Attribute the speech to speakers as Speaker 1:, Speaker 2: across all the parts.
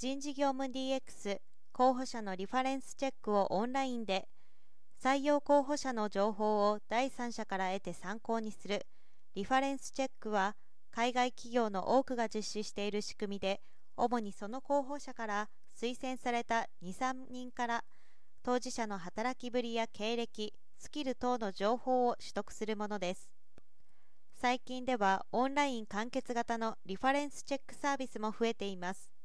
Speaker 1: 人事業務 DX 候補者のリファレンスチェックをオンラインで採用候補者の情報を第三者から得て参考にする。リファレンスチェックは海外企業の多くが実施している仕組みで主にその候補者から推薦された23人から当事者の働きぶりや経歴スキル等の情報を取得するものです。最近ではオンライン完結型のリファレンスチェックサービスも増えています。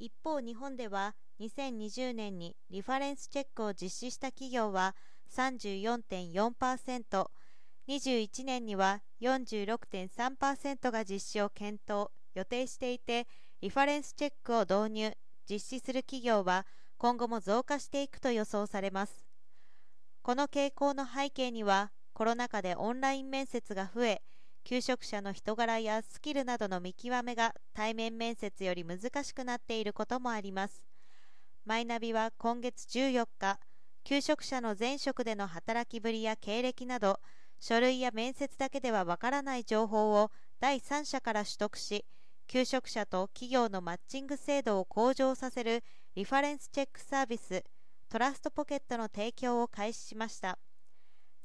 Speaker 1: 一方日本では2020年にリファレンスチェックを実施した企業は34.4%、21年には46.3%が実施を検討、予定していて、リファレンスチェックを導入、実施する企業は今後も増加していくと予想されます。この傾向の背景には、コロナ禍でオンライン面接が増え、求職者の人柄やスキルなどの見極めが対面面接より難しくなっていることもあります。マイナビは今月14日、求職者の前職での働きぶりや経歴など、書類や面接だけではわからない情報を第三者から取得し、求職者と企業のマッチング制度を向上させるリファレンスチェックサービス、トラストポケットの提供を開始しました。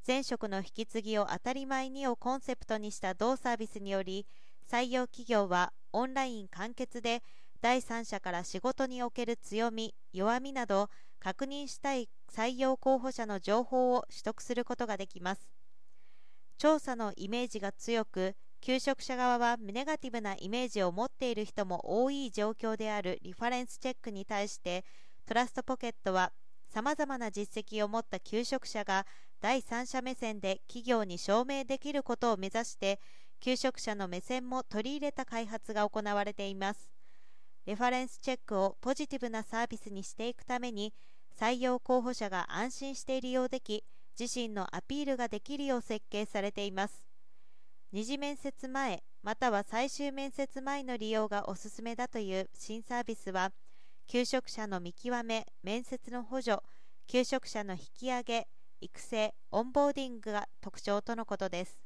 Speaker 1: 前職の引き継ぎを当たり前にをコンセプトにした同サービスにより採用企業はオンライン完結で第三者から仕事における強み弱みなど確認したい採用候補者の情報を取得することができます。調査のイメージが強く求職者側はネガティブなイメージを持っている人も多い状況であるリファレンスチェックに対してトラストポケットはさまざまな実績を持った求職者が第三者目線で企業に証明できることを目指して求職者の目線も取り入れた開発が行われています。レファレンスチェックをポジティブなサービスにしていくために採用候補者が安心して利用でき自身のアピールができるよう設計されています。二次面接前または最終面接前の利用がおすすめだという新サービスは求職者の見極め、面接の補助、求職者の引き上げ、育成、オンボーディングが特徴とのことです。